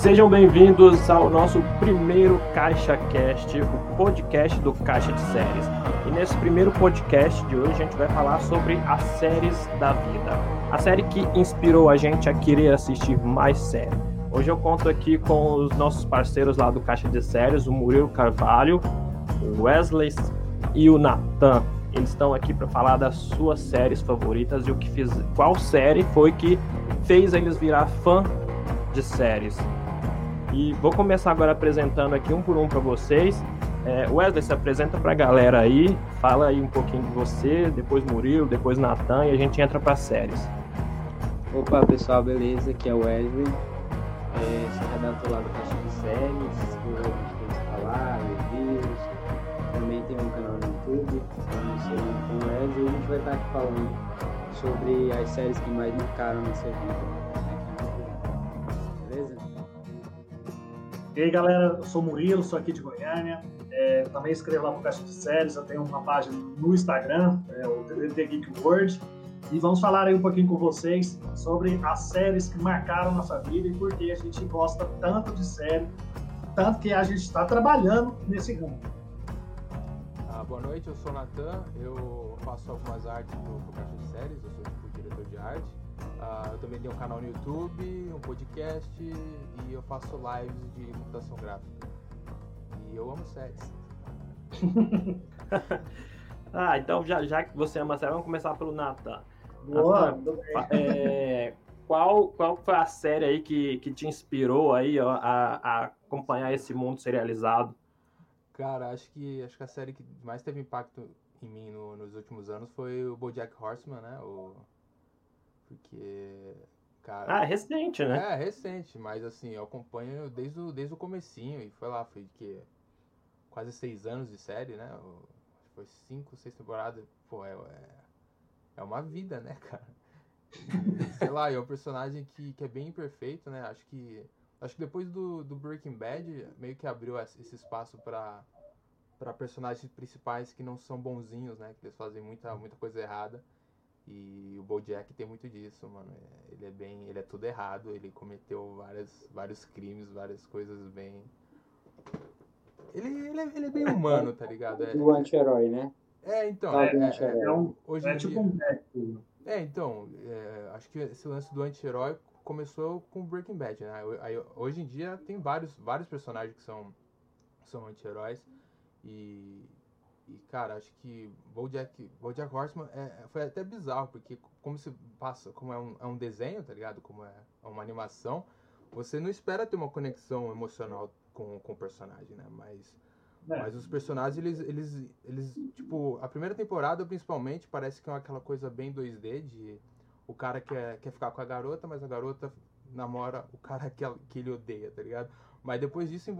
Sejam bem-vindos ao nosso primeiro Caixa Cast, o podcast do Caixa de Séries. E nesse primeiro podcast de hoje a gente vai falar sobre as séries da vida. A série que inspirou a gente a querer assistir mais séries. Hoje eu conto aqui com os nossos parceiros lá do Caixa de Séries, o Murilo Carvalho, o Wesley e o Natan. Eles estão aqui para falar das suas séries favoritas e o que fiz, qual série foi que fez eles virar fã de séries. E vou começar agora apresentando aqui um por um para vocês. É, Wesley, se apresenta para a galera aí, fala aí um pouquinho de você, depois Murilo, depois Natan e a gente entra para séries. Opa pessoal, beleza? Aqui é o Wesley, é, sou redator lá do Caixa de Séries, escrevo coisas falar, reviews, também tem um canal no YouTube, com o Wesley, e a gente vai estar aqui falando sobre as séries que mais marcaram nossa vida. E aí galera, eu sou Murilo, sou aqui de Goiânia, é, também escrevo lá pro Caixa de Séries, eu tenho uma página no Instagram, é, o The Geek World, e vamos falar aí um pouquinho com vocês sobre as séries que marcaram nossa vida e por que a gente gosta tanto de série, tanto que a gente está trabalhando nesse ramo. Ah, boa noite, eu sou o Natan, eu faço algumas artes do, do Caixa de Séries, eu sou tipo diretor de arte. Uh, eu também tenho um canal no YouTube, um podcast e eu faço lives de computação gráfica. E eu amo séries. ah, então já, já que você ama séries, vamos começar pelo Nathan. Boa, é, qual, qual foi a série aí que, que te inspirou aí ó, a, a acompanhar esse mundo serializado? Cara, acho que, acho que a série que mais teve impacto em mim no, nos últimos anos foi o BoJack Horseman, né? O porque, cara... Ah, é recente, né? É, recente, mas assim, eu acompanho desde o, desde o comecinho, e foi lá, foi que quase seis anos de série, né? Foi cinco, seis temporadas, pô, é, é, é uma vida, né, cara? E, sei lá, é um personagem que, que é bem imperfeito, né? Acho que acho que depois do, do Breaking Bad meio que abriu esse espaço para para personagens principais que não são bonzinhos, né? Que eles fazem muita muita coisa errada. E o Bojack tem muito disso, mano. É, ele é bem. Ele é tudo errado, ele cometeu várias, vários crimes, várias coisas bem. Ele, ele, é, ele é bem humano, tá ligado? É, o anti-herói, né? É, então. É, é, é, um, hoje é tipo um É, então. acho que esse lance do anti-herói começou com Breaking Bad, né? Aí, hoje em dia tem vários, vários personagens que são, são anti-heróis. E, e, cara, acho que Bojack, Bojack Horseman é, foi até bizarro, porque como se passa, como é um, é um desenho, tá ligado? Como é uma animação, você não espera ter uma conexão emocional com, com o personagem, né? Mas, é. mas os personagens, eles, eles, eles, tipo, a primeira temporada, principalmente, parece que é aquela coisa bem 2D, de o cara quer, quer ficar com a garota, mas a garota namora o cara que, que ele odeia, tá ligado? Mas depois disso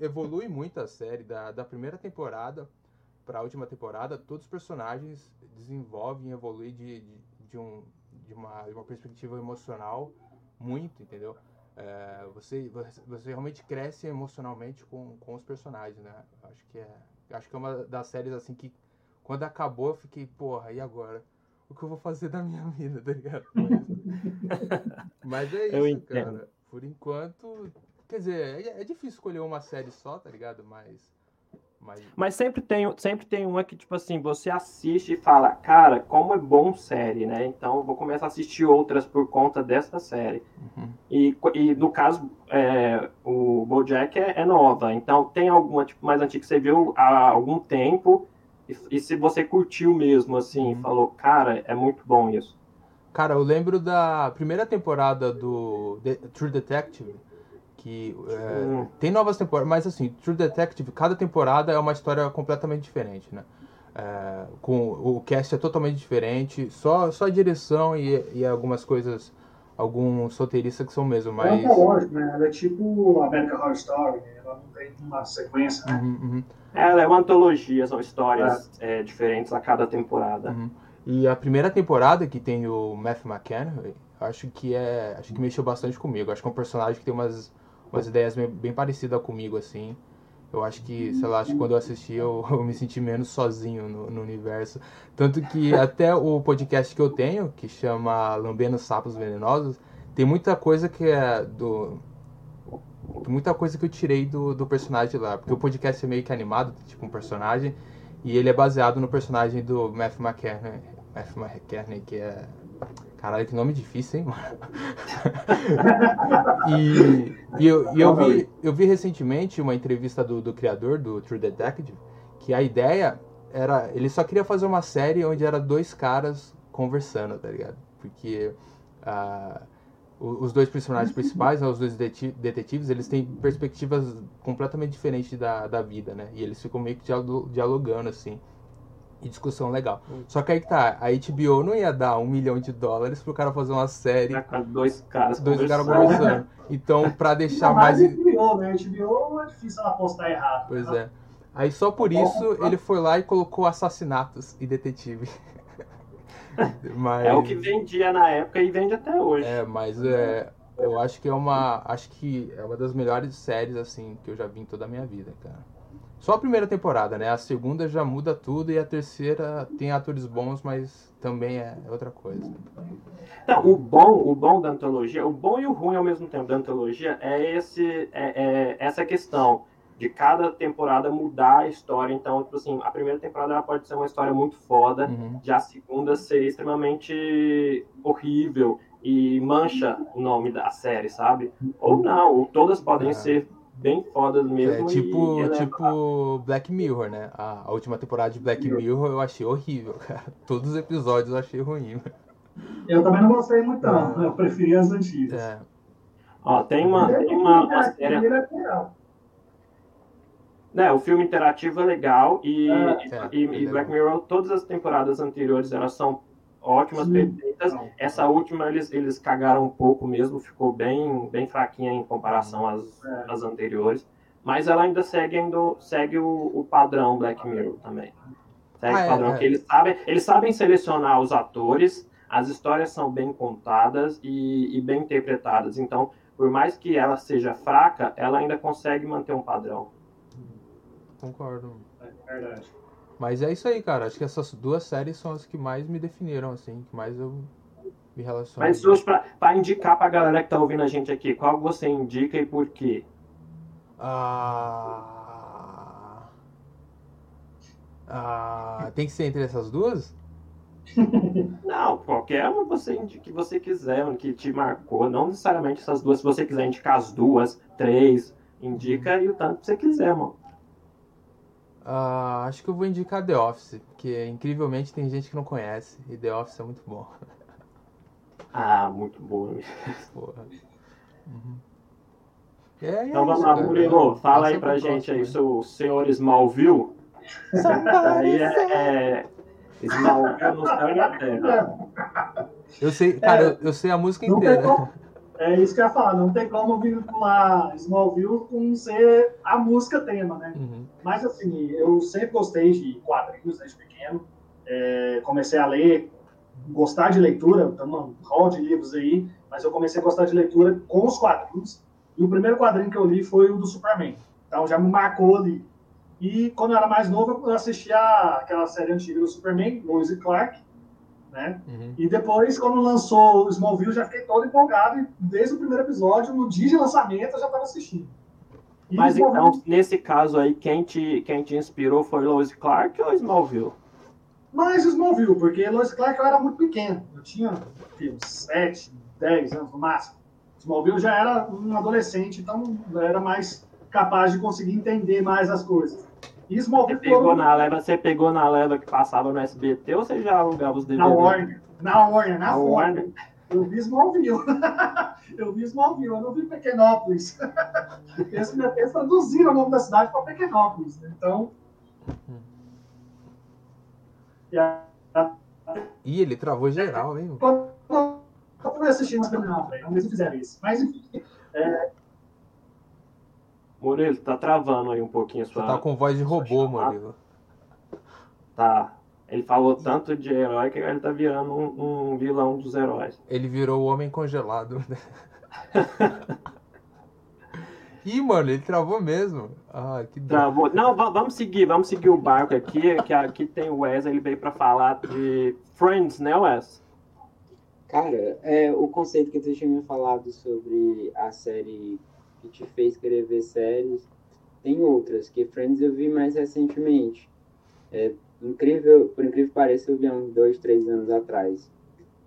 evolui muito a série, da, da primeira temporada para a última temporada, todos os personagens desenvolvem e evoluem de, de, de, um, de, uma, de uma perspectiva emocional muito, entendeu? É, você, você realmente cresce emocionalmente com, com os personagens, né? Acho que é, acho que é uma das séries assim que quando acabou eu fiquei, porra, e agora? O que eu vou fazer da minha vida, tá ligado? Mas, é isso, cara. Por enquanto, quer dizer, é, é difícil escolher uma série só, tá ligado? Mas mas... Mas sempre tem, sempre tem uma que, tipo assim, você assiste e fala, cara, como é bom série, né? Então vou começar a assistir outras por conta dessa série. Uhum. E, e no caso, é, o Bojack é, é, nova, então tem alguma tipo, mais antiga que você viu há algum tempo e, e se você curtiu mesmo, assim, uhum. falou, cara, é muito bom isso. Cara, eu lembro da primeira temporada do The True Detective, que é, tem novas temporadas, mas assim, True Detective, cada temporada é uma história completamente diferente, né? É, com o cast é totalmente diferente, só só a direção e, e algumas coisas, alguns roteiristas que são mesmo, mas... É lógico, né? Ela é tipo American Horror Story, né? ela não tem uma sequência, né? Uhum, uhum. Ela é uma antologia, são histórias é. É, diferentes a cada temporada. Uhum. E a primeira temporada, que tem o Matthew McConaughey, acho que é acho que mexeu bastante comigo. Acho que é um personagem que tem umas umas ideias bem parecidas comigo, assim. Eu acho que, sei lá, acho que quando eu assisti eu, eu me senti menos sozinho no, no, universo. Tanto que até o podcast que eu tenho, que chama Lambendo Sapos Venenosos, tem muita coisa que é do. muita coisa que eu tirei do, do personagem lá. Porque o podcast é meio que animado, tipo um personagem. E ele é baseado no personagem do Matthew McConaughey. Matthew McConaughey, que é... Caralho, que nome difícil, hein, mano? e, e, eu, e eu, vi, eu vi recentemente uma entrevista do, do criador do True Detective, que a ideia era... Ele só queria fazer uma série onde era dois caras conversando, tá ligado? Porque... Uh, os dois personagens principais, né, os dois detetives, eles têm perspectivas completamente diferentes da, da vida, né? E eles ficam meio que dialogando, assim. E discussão legal. Hum. Só que aí que tá, a HBO não ia dar um milhão de dólares pro cara fazer uma série. É, dois caras Dois caras conversando. Então, pra deixar mais. HBO, né? HBO é difícil ela apostar errado. Pois né? é. Aí só por isso ele foi lá e colocou assassinatos e detetive. mas... É o que vendia na época e vende até hoje. É, mas é, eu acho que é uma. Acho que é uma das melhores séries, assim, que eu já vi em toda a minha vida, cara. Só a primeira temporada, né? A segunda já muda tudo e a terceira tem atores bons, mas também é outra coisa. Então, o bom, o bom da antologia, o bom e o ruim ao mesmo tempo da antologia é esse, é, é essa questão de cada temporada mudar a história. Então, tipo assim, a primeira temporada pode ser uma história muito foda, uhum. já a segunda ser extremamente horrível e mancha o nome da série, sabe? Ou não, ou todas podem é. ser bem fodas mesmo. É, tipo, e, tipo Black Mirror, né? A, a, última temporada de Black Mirror eu achei horrível, cara. Todos os episódios eu achei ruim. Eu também não gostei muito, não. Eu preferi as antigas. É. Ó, tem uma, tem uma, uma série... Né, o filme interativo é legal e, é, e, é, e Black Mirror, todas as temporadas anteriores, elas são ótimas, Sim. perfeitas. Essa última eles, eles cagaram um pouco mesmo, ficou bem, bem fraquinha em comparação às, é. às anteriores. Mas ela ainda segue, ainda, segue o, o padrão Black Mirror também. Segue ah, o é, padrão é, que eles sabem, eles sabem selecionar os atores, as histórias são bem contadas e, e bem interpretadas. Então, por mais que ela seja fraca, ela ainda consegue manter um padrão. Concordo. É verdade. Mas é isso aí, cara. Acho que essas duas séries são as que mais me definiram, assim, que mais eu me relaciono. Mas hoje, pra, pra indicar pra galera que tá ouvindo a gente aqui, qual você indica e por quê? Ah... Ah... Tem que ser entre essas duas? Não, qualquer uma você que você quiser, que te marcou. Não necessariamente essas duas. Se você quiser indicar as duas, três, indica e o tanto que você quiser, mano. Uh, acho que eu vou indicar The Office, porque incrivelmente tem gente que não conhece e The Office é muito bom. Ah, muito bom. Porra. Uhum. É, é então vamos lá, Murilo, fala aí pra gente aí, seu senhor Smallville. aí é, é Smallville no céu e na terra. Eu sei, cara, é, eu, eu sei a música inteira. É isso que eu ia falar, não tem como vincular Smallville com ser a música tema, né? Uhum. Mas assim, eu sempre gostei de quadrinhos desde pequeno. É, comecei a ler, gostar de leitura, tem um rol de livros aí, mas eu comecei a gostar de leitura com os quadrinhos. E o primeiro quadrinho que eu li foi o do Superman. Então já me marcou ali. E quando eu era mais novo, eu assistia aquela série antiga do Superman, Lois e Clark né? Uhum. E depois, quando lançou o Smallville, já fiquei todo empolgado e desde o primeiro episódio, no dia de lançamento, eu já estava assistindo. E Mas Smallville... então, nesse caso aí, quem te, quem te inspirou foi Lois Clark ou Smallville? Mais Smallville, porque Lois Clark eu era muito pequeno. Eu tinha uns 7, 10 anos no máximo. Smallville já era um adolescente, então era mais capaz de conseguir entender mais as coisas. Você pegou, na leva, você pegou na leva que passava no SBT ou você já alugava os DVDs? Na Warner. Na Warner, na, na Warner. Eu vi Smallville. eu vi Smallville, eu não vi Pequenópolis. Eles, eles traduziram o nome da cidade para Pequenópolis. Né? Então. E a... Ih, ele travou geral, hein? Quando eu assistindo, não, não, eles fizeram isso. Mas, enfim. É, Murilo, tá travando aí um pouquinho a sua. Você tá com voz de robô, Murilo. Tá. Ele falou tanto de herói que ele tá virando um, um vilão dos heróis. Ele virou o homem congelado. Ih, mano, ele travou mesmo. Ah, que Travou. Não, vamos seguir, vamos seguir o barco aqui, que aqui tem o Wes, ele veio para falar de Friends, né, Wes? Cara, é, o conceito que tu tinha me falado sobre a série que te fez querer ver séries. Tem outras, que Friends eu vi mais recentemente. É incrível, por incrível que pareça, eu vi há uns dois, três anos atrás.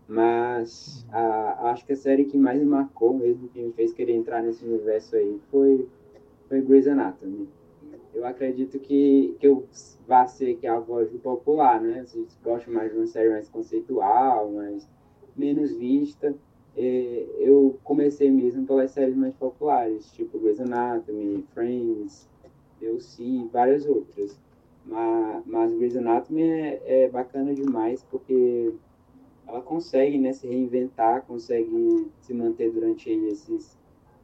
Mas a, acho que a série que mais me marcou mesmo, que me fez querer entrar nesse universo aí, foi, foi Grey's Anatomy. Eu acredito que, que eu vá ser que a voz do popular, né? Vocês gostam mais de uma série mais conceitual, mais menos vista. É, eu comecei mesmo pelas séries mais populares, tipo Grey's Anatomy, Friends, DLC, várias outras. Mas, mas Grey's Anatomy é, é bacana demais porque ela consegue né, se reinventar, consegue se manter durante esses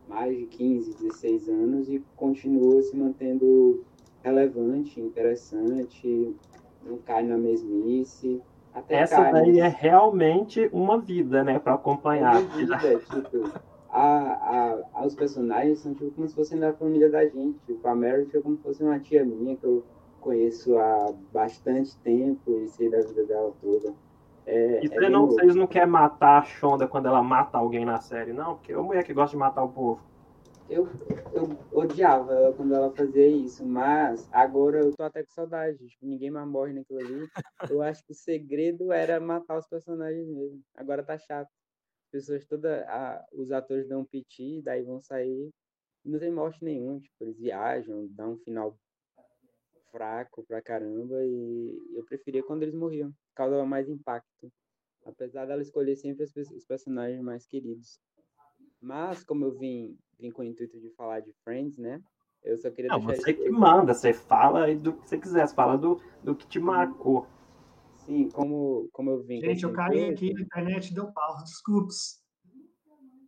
mais de 15, 16 anos e continua se mantendo relevante, interessante, não cai na mesmice. Essa daí é realmente uma vida, né, para acompanhar. É vida, tipo, a, a, os personagens são tipo como se fossem da família da gente. Tipo, a Meredith é como se fosse uma tia minha que eu conheço há bastante tempo e sei da vida dela toda. É, e é você não, vocês não querem matar a Shonda quando ela mata alguém na série, não? Porque é uma mulher que gosta de matar o povo. Eu, eu odiava ela quando ela fazia isso, mas agora eu tô até com saudade. Tipo, ninguém mais morre naquilo ali. Eu acho que o segredo era matar os personagens mesmo. Agora tá chato. As pessoas todas. os atores dão um piti, daí vão sair. Não tem morte nenhuma. Tipo, eles viajam, dão um final fraco pra caramba. E eu preferia quando eles morriam. Causava mais impacto. Apesar dela escolher sempre os personagens mais queridos. Mas, como eu vim, vim com o intuito de falar de Friends, né? Eu só queria Não, você que manda, você fala do que você quiser, você fala do, do que te marcou. Sim, como, como eu vim. Gente, eu caí aqui na internet deu pau, desculpas.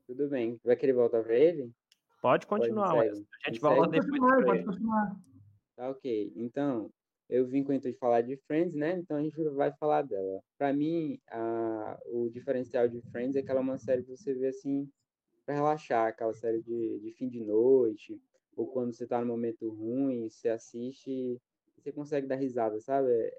Tudo bem. Vai querer voltar para ele? Pode continuar, Pode, a gente volta depois. Continuar, pode continuar. Tá ok. Então, eu vim com o intuito de falar de Friends, né? Então a gente vai falar dela. Para mim, a, o diferencial de Friends é que ela é uma série que você vê assim para relaxar, aquela série de, de fim de noite, ou quando você está num momento ruim, você assiste e você consegue dar risada, sabe? É,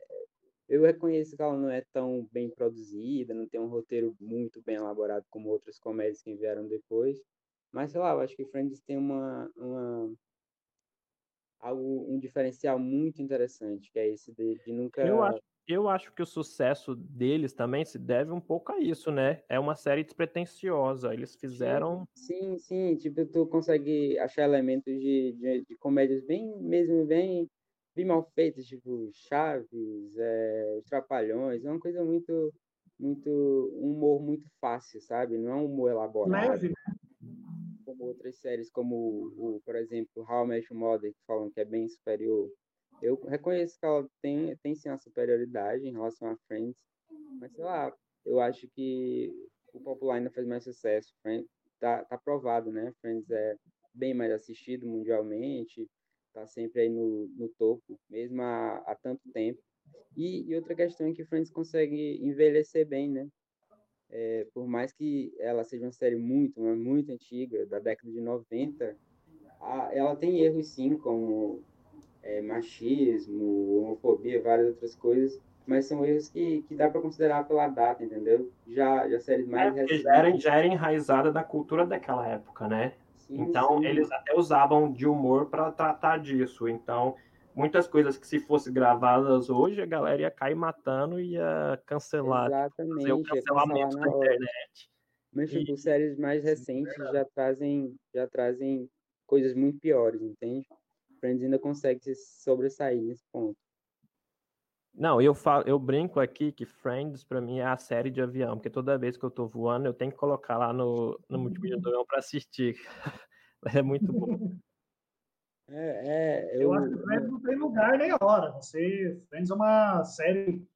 eu reconheço que ela não é tão bem produzida, não tem um roteiro muito bem elaborado como outras comédias que vieram depois, mas sei lá, eu acho que Friends tem uma, uma algo um diferencial muito interessante, que é esse de, de nunca eu acho, eu acho que o sucesso deles também se deve um pouco a isso, né? É uma série despretensiosa. Eles fizeram. Sim, sim. Tipo, tu consegue achar elementos de, de, de comédias bem, mesmo bem, bem mal feitas, tipo Chaves, é, Os Trapalhões. É uma coisa muito, muito. Um humor muito fácil, sabe? Não é um humor elaborado. Leve, né? Como outras séries, como, o, por exemplo, How I Met Your Mother, que falam que é bem superior eu reconheço que ela tem, tem sim uma superioridade em relação a Friends, mas sei lá, eu acho que o popular ainda faz mais sucesso. Friends, tá, tá provado, né? Friends é bem mais assistido mundialmente, tá sempre aí no, no topo, mesmo há, tanto tempo. E, e, outra questão é que Friends consegue envelhecer bem, né? É, por mais que ela seja uma série muito, muito antiga, da década de 90, a, ela tem erros sim, como é, machismo, homofobia, várias outras coisas, mas são erros que, que dá para considerar pela data, entendeu? Já, já séries mais é, recentes. Já era, já era enraizada da cultura daquela época, né? Sim, então, sim. eles até usavam de humor para tratar disso. Então, muitas coisas que se fossem gravadas hoje, a galera ia cair matando e ia cancelar. Exatamente. Fazer o cancelamento da internet. Mas, tipo, e... séries mais recentes já trazem, já trazem coisas muito piores, entende? Friends ainda consegue se sobressair nesse ponto. Não, eu falo, eu brinco aqui que Friends para mim é a série de avião, porque toda vez que eu tô voando, eu tenho que colocar lá no, no multiplicador para assistir. é muito bom. É, é, eu... eu acho que Friends não tem lugar nem hora. Você, Friends é uma série,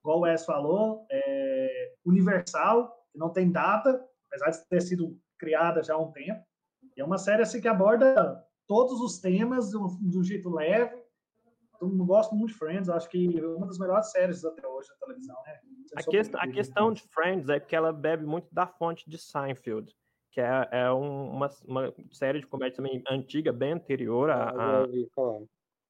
igual o Wes falou, é universal, que não tem data, apesar de ter sido criada já há um tempo. E é uma série assim que aborda todos os temas de um, jeito leve. Eu gosto muito de Friends, acho que é uma das melhores séries até hoje da televisão, né? A, quest a questão de Friends é que ela bebe muito da fonte de Seinfeld, que é, é um, uma, uma série de comédia também antiga, bem anterior a, a,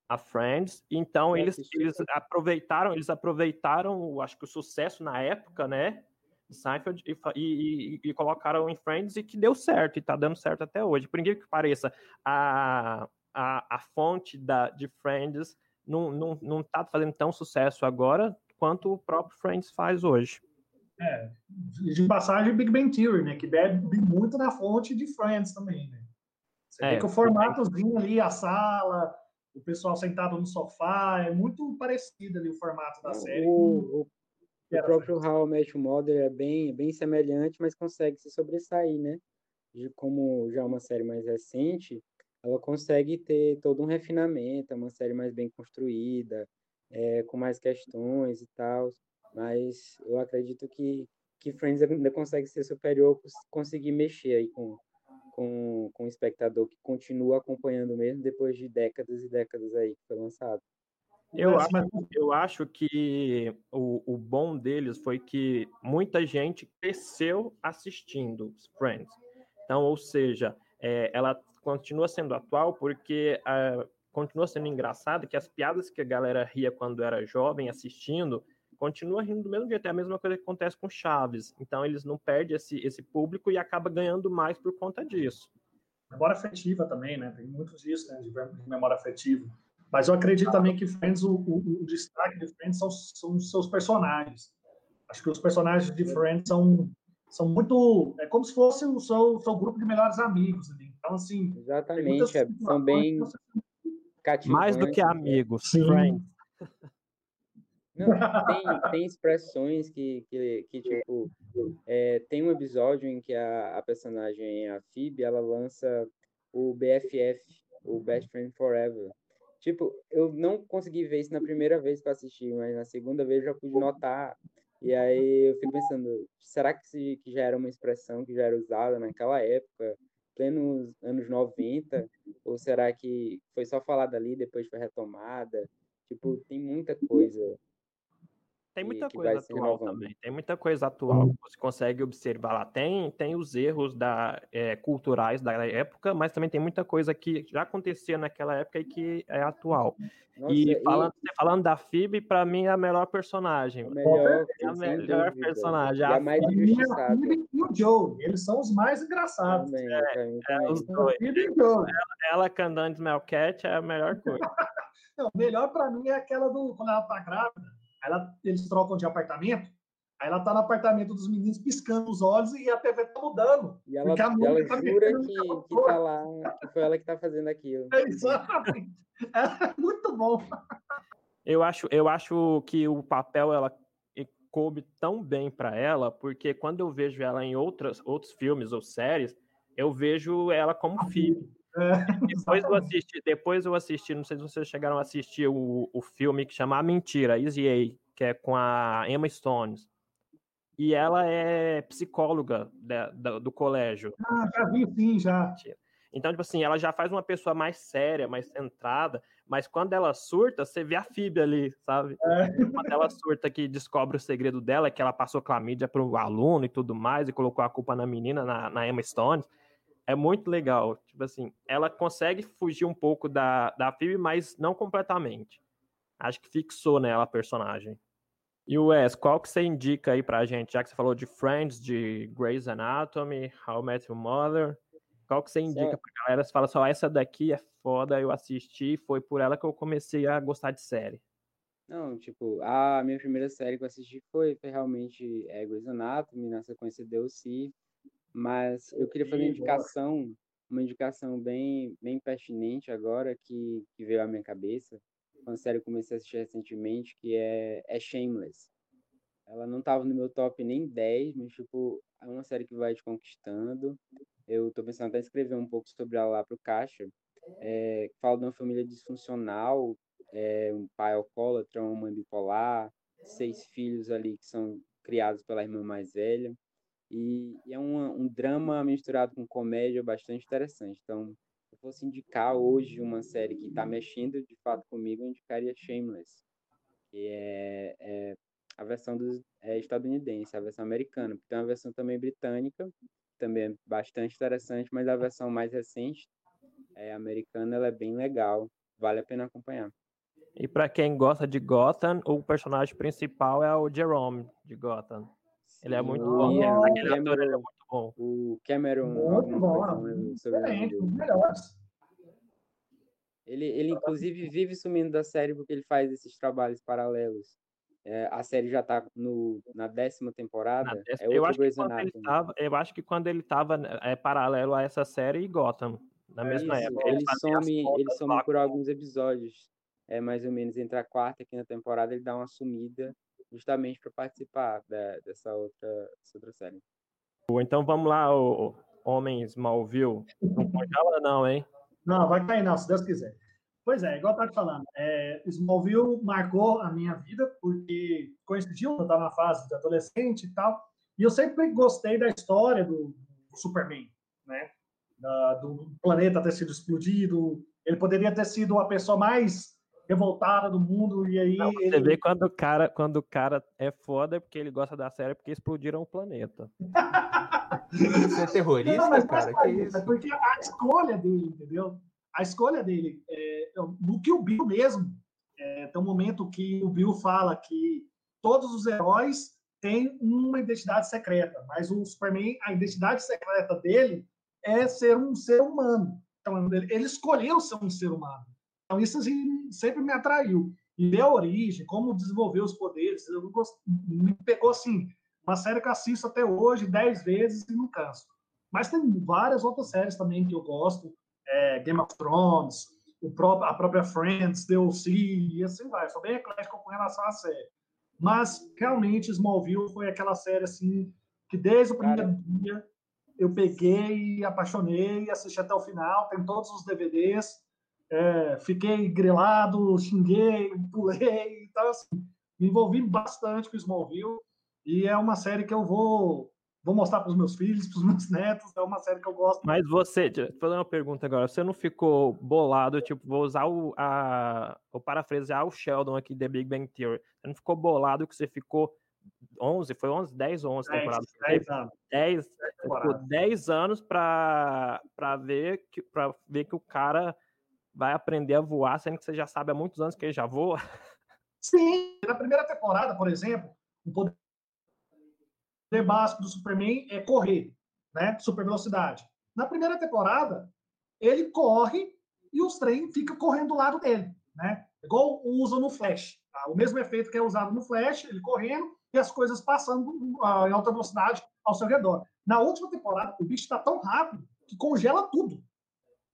a Friends. Então eles, eles aproveitaram, eles aproveitaram, acho que o sucesso na época, né? Seinfeld e, e, e, colocaram em Friends e que deu certo, e tá dando certo até hoje. Por incrível que pareça, a, a, a fonte da, de Friends não, não, não tá fazendo tão sucesso agora quanto o próprio Friends faz hoje. É, de passagem, Big Bang Theory, né? Que bebe muito na fonte de Friends também, né? Você é, vê que o formatozinho ali, a sala, o pessoal sentado no sofá, é muito parecido ali o formato da série. O, o, o próprio How I Met Mother é bem, bem semelhante, mas consegue se sobressair, né? De como já é uma série mais recente, ela consegue ter todo um refinamento, é uma série mais bem construída, é, com mais questões e tal, mas eu acredito que, que Friends ainda consegue ser superior, conseguir mexer aí com, com, com o espectador que continua acompanhando mesmo depois de décadas e décadas aí que foi lançado. Eu acho, eu acho que o, o bom deles foi que muita gente cresceu assistindo Friends. Então, ou seja, é, ela continua sendo atual porque uh, continua sendo engraçado que as piadas que a galera ria quando era jovem assistindo continua rindo do mesmo jeito. É a mesma coisa que acontece com Chaves. Então eles não perdem esse, esse público e acaba ganhando mais por conta disso. Memória afetiva também, né? Tem muitos disso, né? De memória afetiva. Mas eu acredito também que Friends, o, o, o destaque de Friends são, são os seus personagens. Acho que os personagens de Friends são, são muito. É como se fosse o seu, seu grupo de melhores amigos. Ali. Então, assim. Exatamente. É, são bem. Mais do que amigos. Friends. Não, tem, tem expressões que, que, que tipo, é, tem um episódio em que a, a personagem, a Phoebe, ela lança o BFF, o Best Friend Forever. Tipo, eu não consegui ver isso na primeira vez que eu assisti, mas na segunda vez eu já pude notar. E aí eu fico pensando, será que, se, que já era uma expressão que já era usada naquela época, plenos anos 90? Ou será que foi só falada ali, depois foi retomada? Tipo, tem muita coisa tem muita coisa atual também. Tem muita coisa atual que você consegue observar lá. Tem, tem os erros da, é, culturais da época, mas também tem muita coisa que já acontecia naquela época e que é atual. Nossa, e, falando, e... falando da Phoebe, para mim é a melhor personagem. melhor, é a melhor personagem. a, a mais injustiçada. E o Joe, eles são os mais engraçados. Também, é, é, os dois. Ela, ela cantando Melcat é a melhor coisa. Não, melhor para mim é aquela do quando ela tá grávida ela, eles trocam de apartamento, aí ela tá no apartamento dos meninos piscando os olhos e a TV tá mudando. E ela, ela tá jura que, que tá lá, que foi ela que tá fazendo aquilo. É, exatamente. É muito bom. Eu acho, eu acho que o papel ela coube tão bem para ela, porque quando eu vejo ela em outras, outros filmes ou séries, eu vejo ela como filho. É, depois eu assisti, depois eu assisti, não sei se vocês chegaram a assistir o, o filme que chama A Mentira, Easy A, que é com a Emma Stones. E ela é psicóloga da, da, do colégio. Ah, já vi sim, já. Então, tipo assim, ela já faz uma pessoa mais séria, mais centrada, mas quando ela surta, você vê a Fib ali, sabe? É. Quando ela surta que descobre o segredo dela, que ela passou clamídia para o aluno e tudo mais, e colocou a culpa na menina, na, na Emma Stones é muito legal. Tipo assim, ela consegue fugir um pouco da, da Phoebe, mas não completamente. Acho que fixou nela a personagem. E o Wes, qual que você indica aí pra gente? Já que você falou de Friends, de Grey's Anatomy, How I Met Your Mother, qual que você indica Sim. pra galera? Você fala só, essa daqui é foda, eu assisti, foi por ela que eu comecei a gostar de série. Não, tipo, a minha primeira série que eu assisti foi, foi realmente é, Grey's Anatomy, na sequência deu C, mas eu queria fazer uma indicação, uma indicação bem, bem pertinente agora que, que veio à minha cabeça. Uma série que eu comecei a assistir recentemente, que é, é Shameless. Ela não estava no meu top nem 10, mas, tipo, é uma série que vai te conquistando. Eu estou pensando até em escrever um pouco sobre ela lá pro Caixa. É, fala de uma família disfuncional, é, um pai alcoólatra, uma mãe bipolar, seis filhos ali que são criados pela irmã mais velha. E, e é um, drama misturado com comédia bastante interessante. Então, se eu fosse indicar hoje uma série que está mexendo de fato comigo, eu indicaria Shameless, que é, é a versão dos, é estadunidense, a versão americana, tem uma versão também britânica, também é bastante interessante, mas a versão mais recente, é americana, ela é bem legal, vale a pena acompanhar. E para quem gosta de Gotham, o personagem principal é o Jerome de Gotham. Ele é muito o bom. Aquele ator, ele é Cameron, muito bom. o Cameron, Muito bom. o Excelente, um dos melhores. Ele, ele inclusive vive sumindo da série porque ele faz esses trabalhos paralelos. É, a série já tá no, na décima temporada. Na décima- É eu, outro acho ele tava, eu acho que quando ele tava é, paralelo a essa série e Gotham, na mesma Isso, época. ele as some, ele some por alguns episódios. É mais ou menos entre a quarta e a quinta temporada, ele dá uma sumida justamente para participar da- dessa outra, dessa outra série. Então vamos lá, o, o Homem Smallville. Não congela não, hein? Não, vai cair não, se Deus quiser. Pois é, igual eu estava te falando, é, Smallville marcou a minha vida, porque coincidiu, eu estava na fase de adolescente e tal, e eu sempre gostei da história do, do Superman, né? Da- do planeta ter sido explodido, ele poderia ter sido a pessoa mais revoltada do mundo, e aí Você ele... vê quando o cara, quando o cara é foda é porque ele gosta da série porque explodiram o planeta. Você é terrorista, Não, mas cara? faz Que isso? É porque a escolha dele, entendeu? A escolha dele, é, no que o Bill mesmo, é, tem um momento que o Bill fala que todos os heróis têm uma identidade secreta, mas o Superman, a identidade secreta dele é ser um ser humano. Então, ele, ele escolheu ser um ser humano. Então, isso assim, sempre me atraiu. E ver a origem, como desenvolver os poderes, eu gost... me pegou assim, uma série que assisto até hoje dez vezes e não canso. Mas tem várias outras séries também que eu gosto, é, Game of Thrones, o próprio, a própria Friends, The O.C., e assim vai. Sou bem eclético com relação à série. Mas, realmente, Smallville foi aquela série, assim, que desde o primeiro Cara. dia eu peguei, apaixonei, assisti até o final, tem todos os DVDs, é, fiquei grilado, xinguei, pulei, então, assim, me envolvi bastante com Smallville, e é uma série que eu vou, vou mostrar para os meus filhos, para os meus netos, é uma série que eu gosto Mas você, fazer uma pergunta agora. Você não ficou bolado, tipo, vou usar o, a, o parafrasear o Sheldon aqui de Big Bang Theory. Você não ficou bolado que você ficou 11, foi 11, 10 ou 11 10, temporadas? 10 anos. 10, você ficou temporadas. 10 anos pra, pra, ver que, pra ver que o cara vai aprender a voar, sendo que você já sabe há muitos anos que ele já voa. Sim, na primeira temporada, por exemplo, o poder básico do Superman é correr, né? Super velocidade. Na primeira temporada, ele corre e os trem ficam correndo do lado dele, né? Igual usa no Flash. tá? O mesmo efeito que é usado no Flash, ele correndo e as coisas passando ah, em alta velocidade ao seu redor. Na última temporada, o bicho está tão rápido que congela tudo.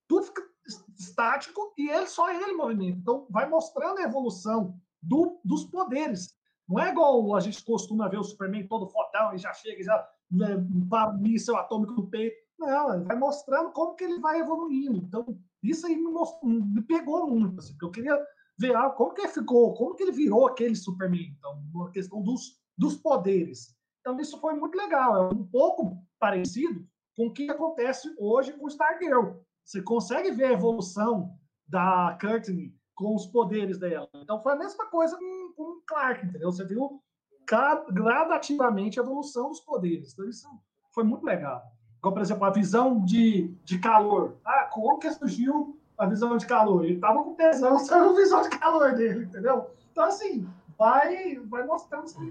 Tudo fica estático e ele só ele movimenta. Então, vai mostrando a evolução do, dos poderes. Não é igual a gente costuma ver o Superman todo fodão e já chega já né, para míssel atômico no peito. Não, vai mostrando como que ele vai evoluindo. Então, isso aí me, mostrou, me pegou muito, assim, porque eu queria ver ah, como que ele ficou, como que ele virou aquele Superman. Então, a questão dos, dos poderes. Então, isso foi muito legal. É um pouco parecido com o que acontece hoje com o Stargirl. Você consegue ver a evolução da Courtney com os poderes dela. Então foi a mesma coisa com, o Clark, entendeu? Você viu gra- gradativamente a evolução dos poderes. Então isso foi muito legal. Como, por exemplo, a visão de, de calor. Ah, como que surgiu a visão de calor? Ele tava com tesão, só a visão de calor dele, entendeu? Então, assim, vai, vai mostrando assim,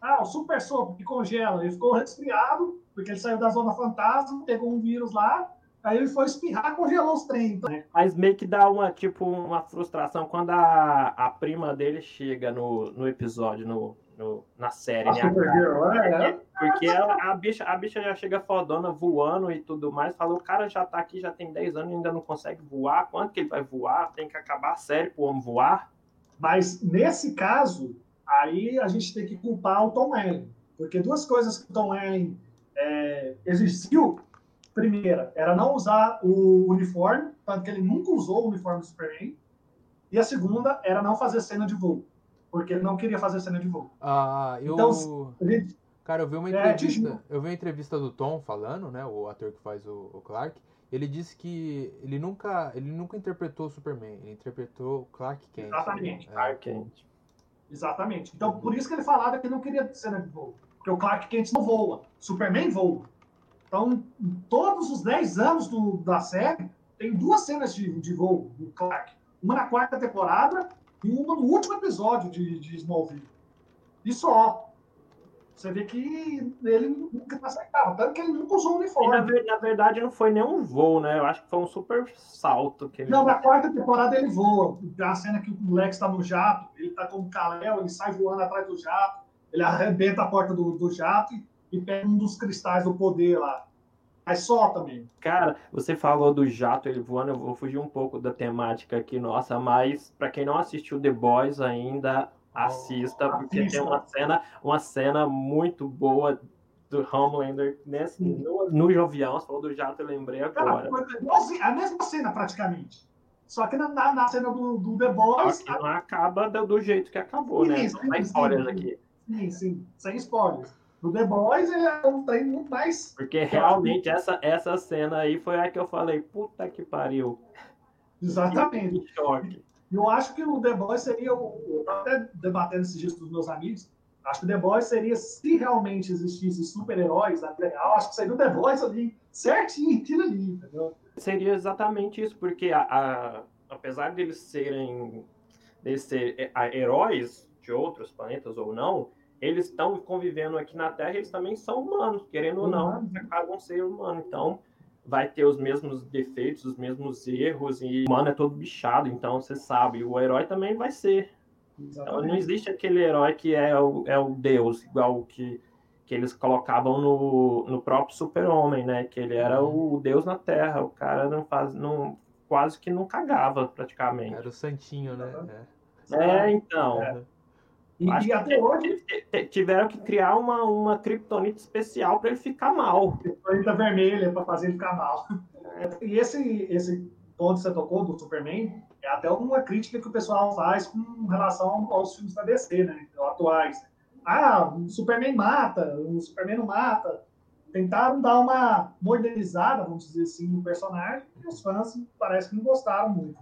ah, o super sopro que congela. Ele ficou resfriado, porque ele saiu da zona fantasma, pegou um vírus lá, aí ele foi espirrar, congelou os trem. Então, Mas meio que dá uma, tipo, uma frustração quando a, a prima dele chega no, no episódio, no, no- na série, a né? Supergirl, é, é. Porque ela- a, bicha, a bicha já chega fodona voando e tudo mais. Falou, o cara já tá aqui, já tem 10 anos e ainda não consegue voar. Quanto que ele vai voar? Tem que acabar a série pro homem voar. Mas nesse caso, aí a gente tem que culpar o Tom Welling. Porque duas coisas que o Tom Welling é, exigiu. Primeira, era não usar o uniforme, tanto que ele nunca usou o uniforme do Superman. E a segunda era não fazer cena de voo, porque ele não queria fazer cena de voo. Ah, eu. Então, gente- Cara, eu vi uma É, entrevista. juro. eu vi uma entrevista do Tom falando, né? O ator que faz o, o Clark. Ele disse que ele nunca, ele nunca interpretou o Superman, ele interpretou o Clark Kent. Exatamente. É, Exatamente. Então, por isso que ele falava que não queria cena de voo. Porque o Clark Kent não voa. Superman voa. Então, todos os 10 anos do- da série, tem duas cenas de, de voo do Clark. Uma na quarta temporada e uma no último episódio de, de Smallville. E só. Você vê que ele nunca aceitava, tanto que ele nunca usou um E na, uniforme. na verdade não foi nenhum voo, né? Eu acho que foi um super salto que ele Não, na quarta temporada ele voa. A cena que o moleque está no jato, ele tá com o Kalel, ele sai voando atrás do jato, ele arrebenta a porta do, do jato e, e pega um dos cristais do poder lá. Mas só também. Cara, você falou do jato ele voando, eu vou fugir um pouco da temática aqui, nossa, mas pra quem não assistiu The Boys ainda, assista, porque tem assista. uma cena, uma cena muito boa do Homelander nesse, no, no Jovião, você falou do jato, eu lembrei Cara, agora. foi igualzinho, a mesma cena praticamente. Só que na, na, na cena do, do The Só Boys, que não acaba do, do jeito que acabou, Sim, né? sim, Não tem sim, spoilers sim. aqui. sim, sim, sem spoilers. No The Boys é um trem muito mais. Porque realmente essa, essa cena aí foi a que eu falei, puta que pariu. Exatamente. Que choque. Eu acho que o The Boys seria. o- Eu até debatendo esses dias com os meus amigos. Acho que o The Boys seria, se realmente existisse super-heróis na real, acho que seria o The Boys ali, certinho, aquilo ali, entendeu? Seria exatamente isso, porque a, a- apesar deles serem deles ser é, heróis de outros planetas ou não, eles estão convivendo aqui na Terra, eles também são humanos, querendo ou não, Humanos. eles acabam ser humanos. Então, vai ter os mesmos defeitos, os mesmos erros, e o humano é todo bichado, então você sabe, o herói também vai ser. Então, não existe aquele herói que é o, é o Deus, igual o que, que eles colocavam no, no próprio Super-Homem, né? Que ele era o Deus na Terra. O cara não faz. Não, quase que não cagava, praticamente. Era o Santinho, né? É, então. É. E, Acho e que até hoje, tiveram que criar uma, uma kryptonite especial para ele ficar mal. planeta vermelha para fazer ele ficar mal. E esse, esse ponto que você tocou do Superman é até uma crítica que o pessoal faz com relação aos filmes da DC, né? Atuais. Ah, o Superman mata, o Superman não mata. Tentaram dar uma modernizada, vamos dizer assim, no personagem, e os fãs parece que não gostaram muito.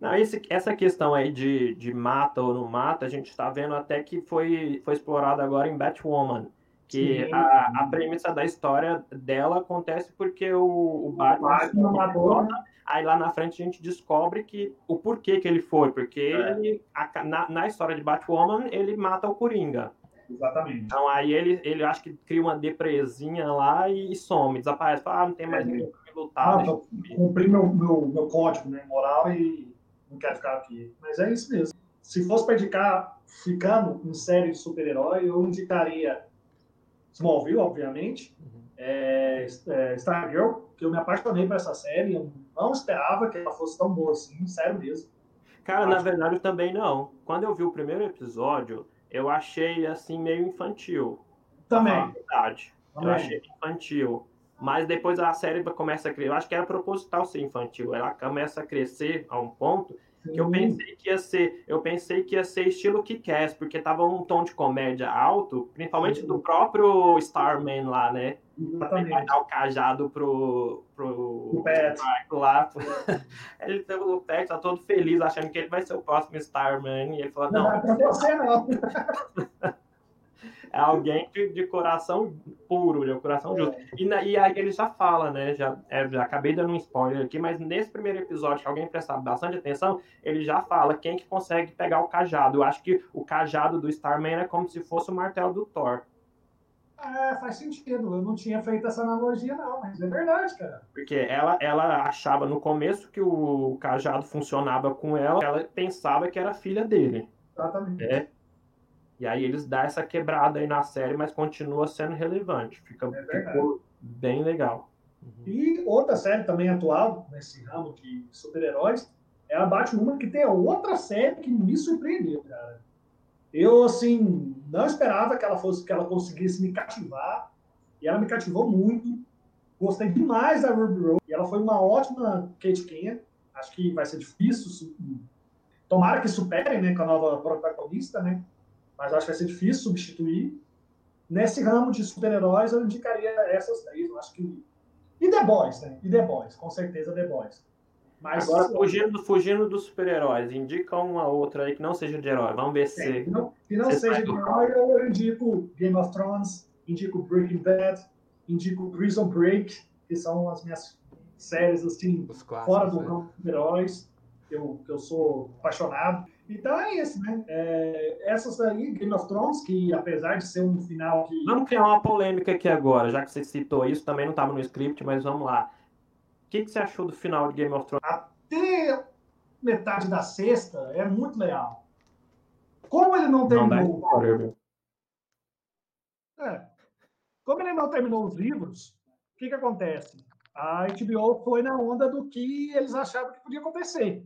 Não, esse, essa questão aí de, de mata ou não mata, a gente está vendo até que foi, foi explorado agora em Batwoman. Que a, a premissa da história dela acontece porque o, o Batman, matou, aí lá na frente a gente descobre que o porquê que ele foi, porque É. ele, a- na, na história de Batwoman ele mata o Coringa. Exatamente. Então aí ele, ele acho que cria uma depresinha lá e, some, desaparece. Fala, ah, não tem mais É. ninguém pra me lutar. Ah, cumprir meu, meu, meu código né, moral e não quero ficar aqui. Mas é isso mesmo. Se fosse para indicar ficando em série de super-herói, eu indicaria Smallville, obviamente, Uhum. é, é, Stargirl, que eu me apaixonei por essa série, eu não esperava que ela fosse tão boa assim, sério mesmo. Cara, na Acho- verdade eu também não. Quando eu vi o primeiro episódio, eu achei assim meio infantil. Na Também, verdade. Eu também. achei infantil. Mas depois a série começa a crescer. Eu acho que era proposital ser infantil. Ela começa a crescer a um ponto que eu pensei que ia ser. Eu pensei que ia ser estilo Kick-Ass, porque tava um tom de comédia alto, principalmente Sim. do próprio Starman lá, né? Exatamente. dar o cajado pro. pro. O Pet. Marco lá. Ele o Pet tá todo feliz, achando que ele vai ser o próximo Starman. E ele falou, Não, não, é pra você não. é alguém de, de coração puro, de coração justo. E, na- e aí ele já fala, né? Já, é, já acabei dando um spoiler aqui, mas nesse primeiro episódio, que alguém prestar bastante atenção, ele já fala quem que consegue pegar o cajado. Eu acho que o cajado do Starman é como se fosse o martelo do Thor. É, faz sentido. Eu não tinha feito essa analogia, não, mas é verdade, cara. Porque ela, ela achava no começo que o cajado funcionava com ela, ela pensava que era filha dele. Exatamente. É. E aí eles dão essa quebrada aí na série, mas continua sendo relevante. Fica, É bem legal. Uhum. E outra série também atual, nesse ramo de super-heróis, é a Batwoman, que tem outra série que me surpreendeu, cara. Eu, assim, não esperava que ela fosse, que ela conseguisse me cativar, e ela me cativou muito. Gostei demais da Ruby Rose, e ela foi uma ótima Kate Kane. Acho que vai ser difícil. Tomara que superem, né, com a nova protagonista, né? Mas acho que vai ser difícil substituir. Nesse ramo de super-heróis, eu indicaria essas três. Eu acho que e The Boys, né? E The Boys, com certeza The Boys. Mas Agora, fugindo, fugindo dos super-heróis, indica uma outra aí que não seja de herói. Vamos ver é, se. que não, que não Você seja de do- herói, eu indico Game of Thrones, indico Breaking Bad, indico Prison Break, que são as minhas séries assim, clássicos. fora do né? ramo de heróis, que eu, que eu sou apaixonado. Então é isso, né? É, essas aí, Game of Thrones, que apesar de ser um final que. Vamos criar uma polêmica aqui agora, já que você citou isso, também não estava no script, mas vamos lá. O que, que você achou do final de Game of Thrones? Até metade da sexta é muito legal. Como ele não terminou. Não é, como ele não terminou os livros, o que, que acontece? A HBO foi na onda do que eles achavam que podia acontecer.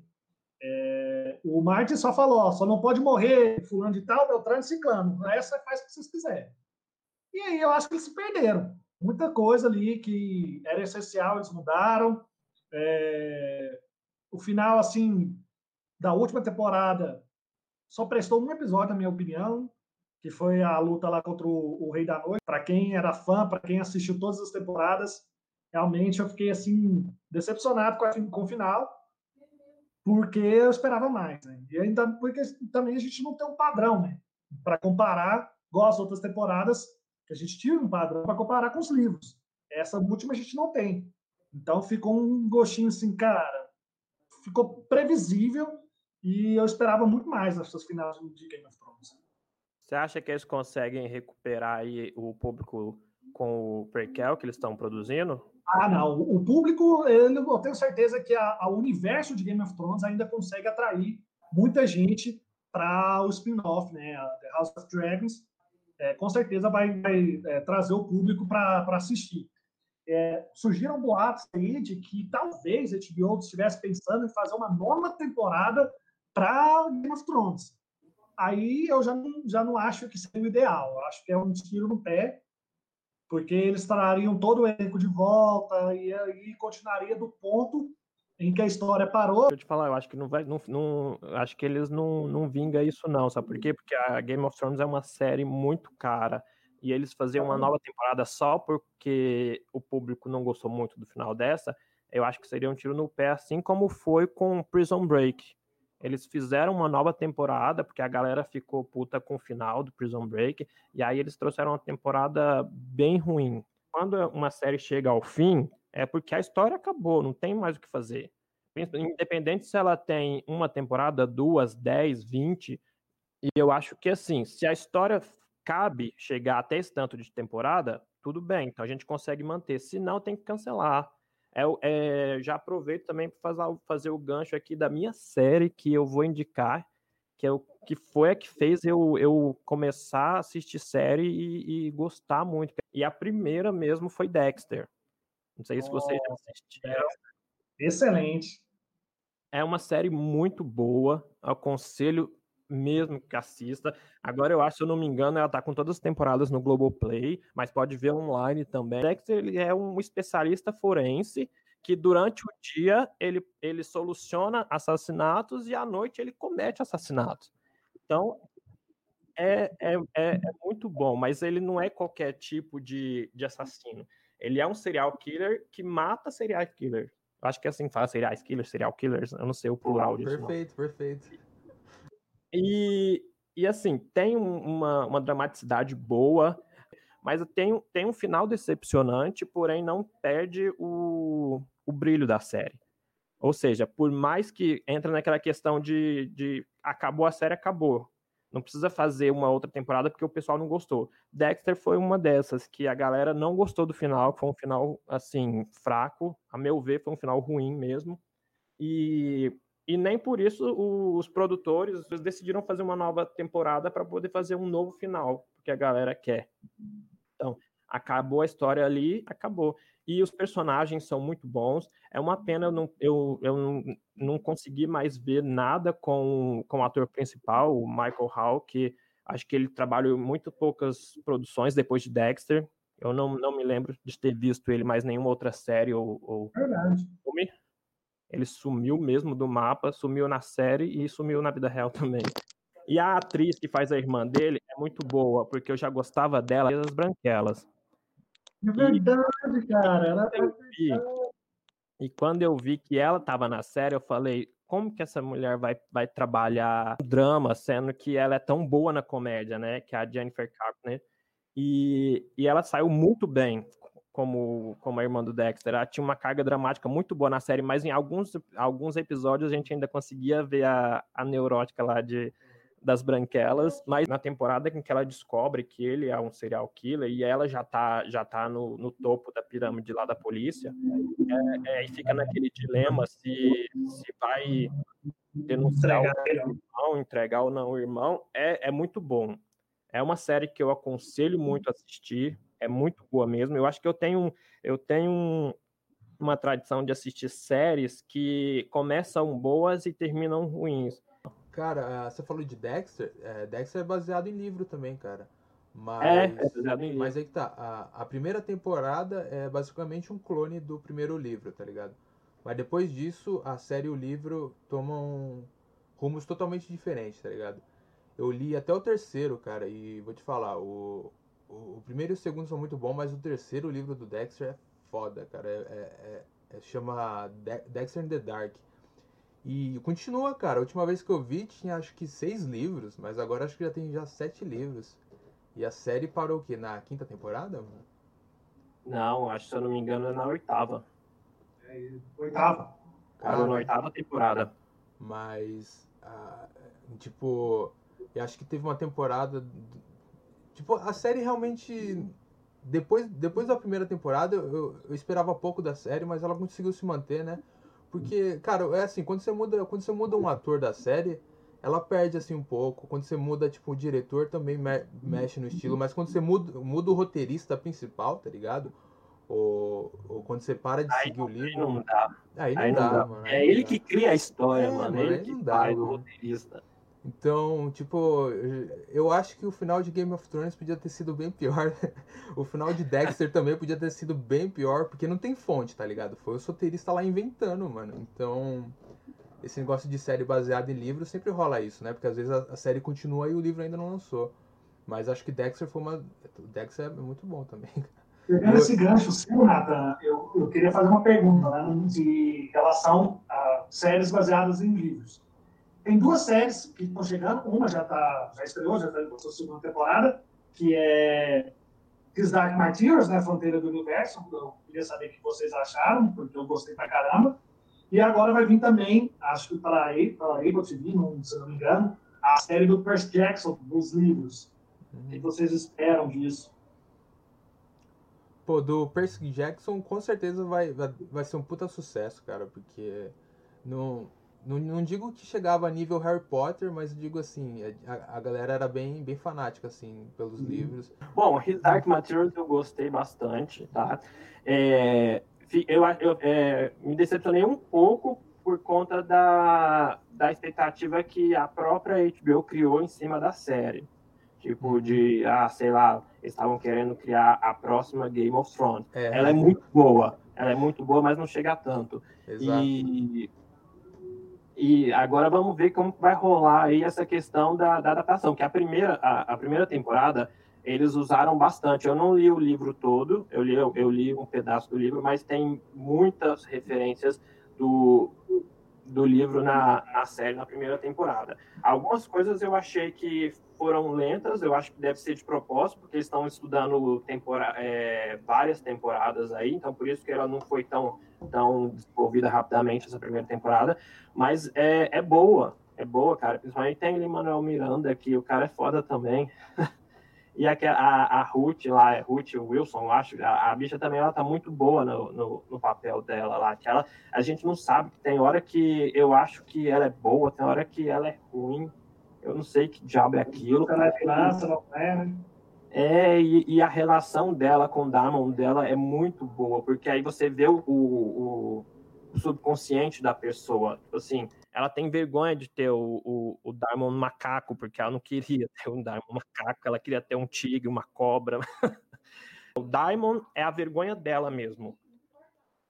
É, o Martin só falou, ó, só não pode morrer fulano de tal, Beltrano e Ciclano. Essa faz o que vocês quiserem. E aí eu acho que eles se perderam. Muita coisa ali que era essencial, eles mudaram. É, o final, assim, da última temporada só prestou um episódio, na minha opinião, que foi a luta lá contra o, o Rei da Noite. Para quem era fã, para quem assistiu todas as temporadas, realmente eu fiquei, assim, decepcionado com, a, com o final porque eu esperava mais, né? E ainda porque também a gente não tem um padrão, né? Para comparar, igual as outras temporadas, que a gente tinha um padrão para comparar com os livros. Essa última a gente não tem. Então ficou um gostinho assim, cara, ficou previsível e eu esperava muito mais nessas finais de Game of Thrones. Você acha que eles conseguem recuperar aí o público com o prequel que eles estão produzindo? Ah, não. O público, eu tenho certeza que o universo de Game of Thrones ainda consegue atrair muita gente para o spin-off, né? The House of Dragons. É, com certeza vai, vai é, trazer o público para assistir. É, surgiram boatos aí de que talvez a HBO estivesse pensando em fazer uma nova temporada para Game of Thrones. Aí eu já não, já não acho que seria o ideal. Eu acho que é um tiro no pé porque eles trariam todo o elenco de volta e aí continuaria do ponto em que a história parou. Deixa eu te falar, eu acho que não vai, não, não acho que eles não, não vinga isso não, sabe por quê? Porque a Game of Thrones é uma série muito cara e eles fazer uma nova temporada só porque o público não gostou muito do final dessa, eu acho que seria um tiro no pé, assim como foi com Prison Break. Eles fizeram uma nova temporada, porque a galera ficou puta com o final do Prison Break, e aí eles trouxeram uma temporada bem ruim. Quando uma série chega ao fim, é porque a história acabou, não tem mais o que fazer. Independente se ela tem uma temporada, duas, dez, vinte, e eu acho que assim, se a história cabe chegar até esse tanto de temporada, tudo bem, então a gente consegue manter. Se não, tem que cancelar. É, é, já aproveito também para fazer, o gancho aqui da minha série que eu vou indicar, que, é o, que foi a que fez eu, eu começar a assistir série e, e gostar muito. E a primeira mesmo foi Dexter. Não sei se vocês já assistiram. Excelente. É uma série muito boa. Aconselho mesmo que assista. Agora eu acho, se eu não me engano, ela tá com todas as temporadas no Globoplay, mas pode ver online também. Dexter ele é um especialista forense que durante o dia ele, ele soluciona assassinatos e à noite ele comete assassinatos. Então é, é, é, é muito bom, mas ele não é qualquer tipo de, de assassino. Ele é um serial killer que mata serial killer. Eu acho que é assim fala, serial killer, serial killers, eu não sei o plural disso. Perfeito, não. perfeito. E, e assim, tem uma, uma dramaticidade boa, mas tem, tem um final decepcionante, porém não perde o, o brilho da série. Ou seja, por mais que entra naquela questão de, de acabou a série, acabou. Não precisa fazer uma outra temporada porque o pessoal não gostou. Dexter foi uma dessas que a galera não gostou do final, foi um final assim fraco, a meu ver foi um final ruim mesmo. E e nem por isso os produtores decidiram fazer uma nova temporada para poder fazer um novo final, porque a galera quer. Então, acabou a história ali, acabou. E os personagens são muito bons. É uma pena eu não, eu, eu não, não consegui mais ver nada com, com o ator principal, o Michael Hall, que acho que ele trabalhou muito poucas produções depois de Dexter. Eu não, não me lembro de ter visto ele mais nenhuma outra série ou, ou Verdade. filme. Ele sumiu mesmo do mapa, sumiu na série e sumiu na vida real também. E a atriz que faz a irmã dele é muito boa, porque eu já gostava dela das branquelas. É verdade, e, cara. Ela eu vi, e quando eu vi que ela estava na série, eu falei, como que essa mulher vai, vai trabalhar drama, sendo que ela é tão boa na comédia, né? Que é a Jennifer Carpenter. E, e ela saiu muito bem como, como a irmã do Dexter. Ela tinha uma carga dramática muito boa na série, mas em alguns, alguns episódios a gente ainda conseguia ver a, a neurótica lá de, das branquelas, mas na temporada em que ela descobre que ele é um serial killer e ela já tá, já tá no, no topo da pirâmide lá da polícia, é, é, e fica naquele dilema se, se vai denunciar entregar. o irmão, entregar ou não o irmão, é, é muito bom. É uma série que eu aconselho muito a assistir, é muito boa mesmo. Eu acho que eu tenho, eu tenho uma tradição de assistir séries que começam boas e terminam ruins. Cara, você falou de Dexter. É, Dexter é baseado em livro também, cara. Mas, é, é baseado em livro. Mas aí que tá. A, a primeira temporada é basicamente um clone do primeiro livro, tá ligado? Mas depois disso, a série e o livro tomam rumos totalmente diferentes, tá ligado? Eu li até o terceiro, cara, e vou te falar, o, o, primeiro e o segundo são muito bons, mas o terceiro livro do Dexter é foda, cara. É, é, é, é chama Dexter in the Dark. E continua, cara. A última vez que eu vi tinha acho que seis livros, mas agora acho que já tem já sete livros. E a série parou o quê? Na quinta temporada, mano? Não, acho que se eu não me engano é na oitava. É, oitava. Parou na oitava temporada. Mas, ah, tipo, eu acho que teve uma temporada Tipo, a série realmente. Depois, depois da primeira temporada, eu, eu esperava pouco da série, mas ela conseguiu se manter, né? Porque, cara, é assim, quando você muda, quando você muda um ator da série, ela perde assim um pouco. Quando você muda, tipo, o diretor também me mexe no estilo, mas quando você muda, muda o roteirista principal, tá ligado? Ou, ou quando você para de aí, seguir o livro. Aí não dá. Aí não, aí dá, dá, mano. É ele que cria a história, é, mano. Ele que não dá, o roteirista. Então, tipo, eu acho que o final de Game of Thrones podia ter sido bem pior. o final de Dexter também podia ter sido bem pior, porque não tem fonte, tá ligado? Foi o soteirista lá inventando, mano. Então, esse negócio de série baseada em livro sempre rola isso, né? Porque às vezes a, a série continua e o livro ainda não lançou. Mas acho que Dexter foi uma. Dexter é muito bom também. Pegando esse gancho seu, Nathan, eu, eu queria fazer uma pergunta né, de relação a séries baseadas em livros. Tem duas séries que estão chegando, uma já, tá, já estreou, já está na sua segunda temporada, que é His Dark Materials, né, Fronteira do Universo. Eu queria saber o que vocês acharam, porque eu gostei pra caramba. E agora vai vir também, acho que para a Apple TV, não, se não me engano, a série do Percy Jackson, dos livros. O que vocês esperam disso? Pô, do Percy Jackson, com certeza vai, vai, vai ser um puta sucesso, cara, porque no, não, não digo que chegava a nível Harry Potter, mas digo assim, a, a galera era bem, bem fanática, assim, pelos uhum. livros. Bom, His Dark Materials eu gostei bastante, tá? É, eu, eu é, me decepcionei um pouco por conta da, da expectativa que a própria HBO criou em cima da série. Tipo, uhum. de, ah, sei lá, estavam querendo criar a próxima Game of Thrones. É. Ela é muito boa, ela é muito boa, mas não chega a tanto. Exato. E e agora vamos ver como vai rolar aí essa questão da, da adaptação, que a primeira, a, a, primeira temporada eles usaram bastante. Eu não li o livro todo, eu li, eu, eu li um pedaço do livro, mas tem muitas referências do, do livro na, na série, na primeira temporada. Algumas coisas eu achei que foram lentas, eu acho que deve ser de propósito, porque eles estão estudando tempora é, várias temporadas aí, então por isso que ela não foi tão, tão desenvolvida rapidamente essa primeira temporada, mas é, é boa, é boa, cara, principalmente tem o Manuel Miranda, que o cara é foda também, e a, a, a Ruth lá, é Ruth Wilson, eu acho, a, a, bicha também ela tá muito boa no, no, no, papel dela lá, que ela, a gente não sabe, tem hora que eu acho que ela é boa, tem hora que ela é ruim, eu não sei que diabo é aquilo. Ela é não é, né? É, e, e, a relação dela com o Damon dela é muito boa, porque aí você vê o, o, o subconsciente da pessoa. Tipo assim, ela tem vergonha de ter o, o, o Damon macaco, porque ela não queria ter um Damon macaco, ela queria ter um tigre, uma cobra. o Diamond é a vergonha dela mesmo.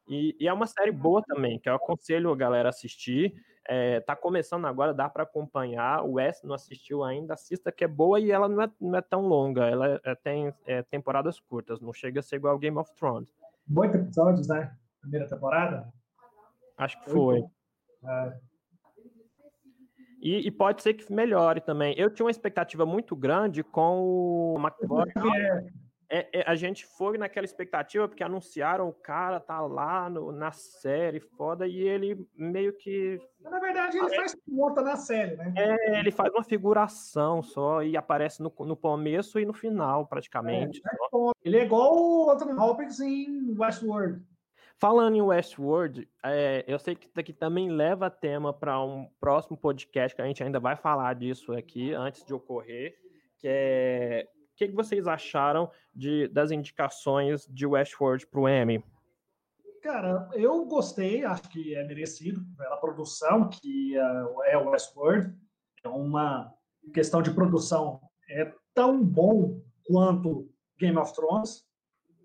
E, e, é uma série boa também, que eu aconselho a galera assistir. É, tá começando agora, dá para acompanhar. O Wes não assistiu ainda, assista que é boa e ela não é, não é tão longa. Ela é, tem é, temporadas curtas, não chega a ser igual Game of Thrones. Oito episódios, né? Primeira temporada? Acho que foi. É. E, e, pode ser que melhore também. Eu tinha uma expectativa muito grande com o McCoy. É, é, é, a gente foi naquela expectativa, porque anunciaram o cara tá lá no, na série, foda, e ele meio que. Na verdade, ele faz conta na série, né? É, ele faz uma figuração só e aparece no, no começo e no final, praticamente. É, ele é igual o Anthony Hopkins em Westworld. Falando em Westworld, é, eu sei que isso aqui também leva tema para um próximo podcast, que a gente ainda vai falar disso aqui antes de ocorrer, que é o que, vocês acharam de, das indicações de Westworld para o Emmy? Cara, eu gostei, acho que é merecido pela produção que é o Westworld. É uma questão de produção é tão bom quanto Game of Thrones.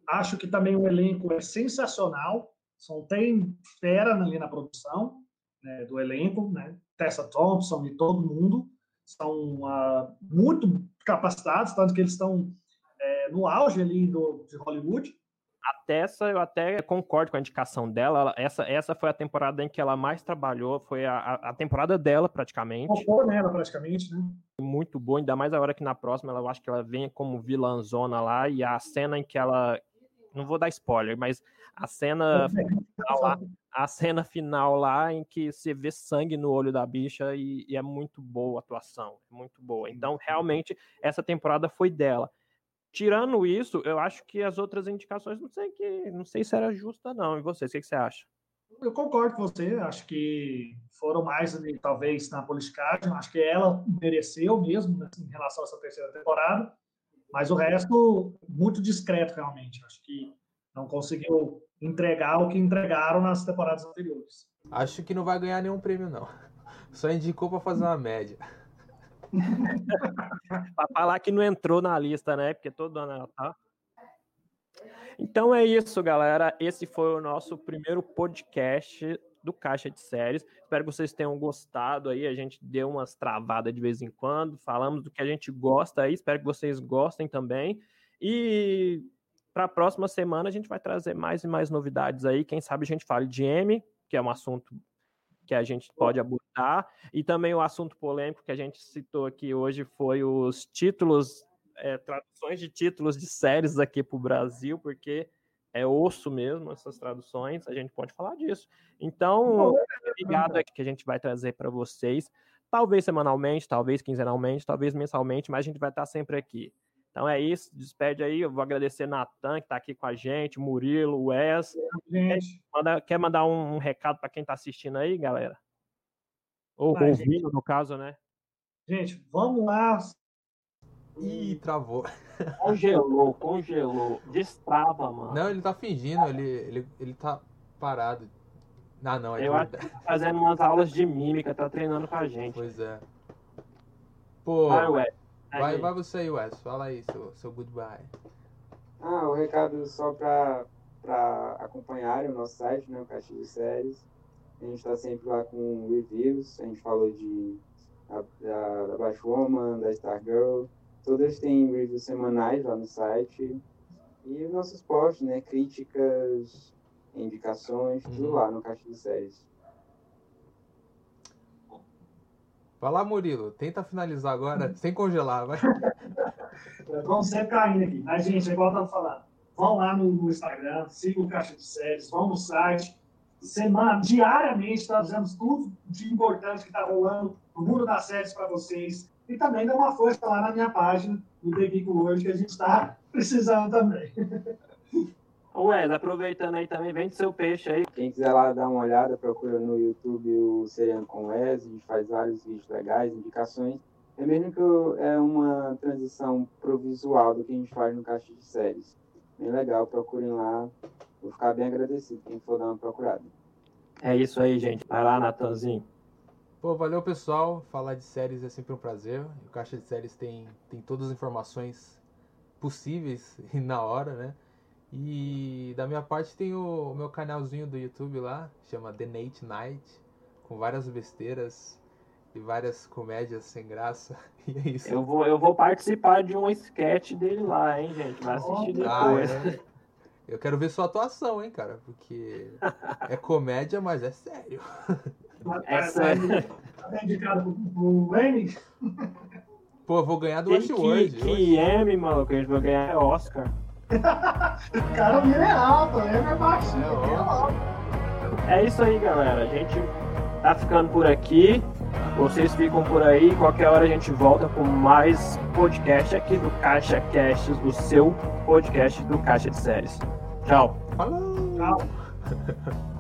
Acho que também o elenco é sensacional. Só tem fera ali na produção né, do elenco, né? Tessa Thompson e todo mundo são uh, muito capacitados, tanto que eles estão é, no auge ali do, de Hollywood. A Tessa, eu até concordo com a indicação dela. Essa, essa foi a temporada em que ela mais trabalhou, foi a, a temporada dela, praticamente. Focou nela, praticamente, né? Muito boa, ainda mais agora que na próxima, ela, eu acho que ela vem como vilãzona lá, e a cena em que ela. Não vou dar spoiler, mas a cena lá, a cena final lá em que você vê sangue no olho da bicha e, e, é muito boa a atuação, é muito boa. Então, realmente, essa temporada foi dela. Tirando isso, eu acho que as outras indicações, não sei que, não sei se era justa não. E vocês, o que, que você acha? Eu concordo com você, acho que foram mais talvez, na politicagem, acho que ela mereceu mesmo né, em relação a essa terceira temporada, mas o resto, muito discreto, realmente. Acho que não conseguiu entregar o que entregaram nas temporadas anteriores. Acho que não vai ganhar nenhum prêmio, não. Só indicou para fazer uma média. para falar que não entrou na lista, né? Porque todo ano tá. Então é isso, galera. Esse foi o nosso primeiro podcast do Caixa de Séries. Espero que vocês tenham gostado aí. A gente deu umas travadas de vez em quando, falamos do que a gente gosta aí. Espero que vocês gostem também. E para a próxima semana a gente vai trazer mais e mais novidades aí. Quem sabe a gente fale de M, que é um assunto que a gente pode abordar, e também o assunto polêmico que a gente citou aqui hoje foi os títulos, é, traduções de títulos de séries aqui para o Brasil, porque é osso mesmo essas traduções, a gente pode falar disso. Então, obrigado aqui que a gente vai trazer para vocês, talvez semanalmente, talvez quinzenalmente, talvez mensalmente, mas a gente vai estar sempre aqui. Então é isso, despede aí. Eu vou agradecer Natan, que está aqui com a gente, Murilo, Wes. Quer mandar um, um recado para quem está assistindo aí, galera? Ou Vai, ouvindo, gente. no caso, né? Gente, vamos lá. Ih, travou. Congelou, congelou. Destrava, mano. Não, ele tá fingindo, ele, ele, ele tá parado. Ah, não, é Eu acho que tá fazendo umas aulas de mímica, tá treinando com a gente. Pois é. Pô. Vai, ué. Vai, vai você aí, Wes. Fala aí, seu, seu goodbye. Ah, o recado só para acompanharem o nosso site, né, o Caixa de Séries. A gente está sempre lá com reviews. A gente falou de da, da, da Batwoman, da Stargirl. Todas têm reviews semanais lá no site. E os nossos posts, né? Críticas, indicações, uhum. tudo lá no Caixa de Séries. Vai lá, Murilo. Tenta finalizar agora, sem congelar, vai. Vamos sempre caindo aqui. Mas, gente, é igual eu estava falando. Vão lá no, no Instagram, sigam o Caixa de Séries, vão no site. Semana, diariamente, trazemos tudo de importante que está rolando no mundo das séries para vocês. E também dá uma força lá na minha página, do The Geek World, que a gente está precisando também. Ué, aproveitando aí também, vende seu peixe aí. Quem quiser lá dar uma olhada, procura no YouTube o Seriano com Wes, a gente faz vários vídeos legais, indicações. É mesmo que é uma transição provisual do que a gente faz no Caixa de Séries. Bem legal, procurem lá. Vou ficar bem agradecido quem for dar uma procurada. É isso aí, gente. Vai lá, Natanzinho. Pô, valeu pessoal. Falar de séries é sempre um prazer. O Caixa de Séries tem, tem todas as informações possíveis e na hora, né? E da minha parte tem o, o meu canalzinho do YouTube lá, chama The Nate Night, com várias besteiras e várias comédias sem graça. E é isso. Eu vou, eu vou participar de um sketch dele lá, hein, gente? Vai assistir depois. Ah, é. Eu quero ver sua atuação, hein, cara? Porque é comédia, mas é sério. É sério. Tá indicado pro Pô, vou ganhar do Westworld. Que, que M, maluco, a gente vai ganhar é Oscar. cara, o é alto, ele é baixinho. É, é alto. É isso aí, galera. A gente tá ficando por aqui. Vocês ficam por aí. Qualquer hora a gente volta com mais podcast aqui do Caixa Cast, o seu podcast do Caixa de Séries. Tchau. Falou! Tchau.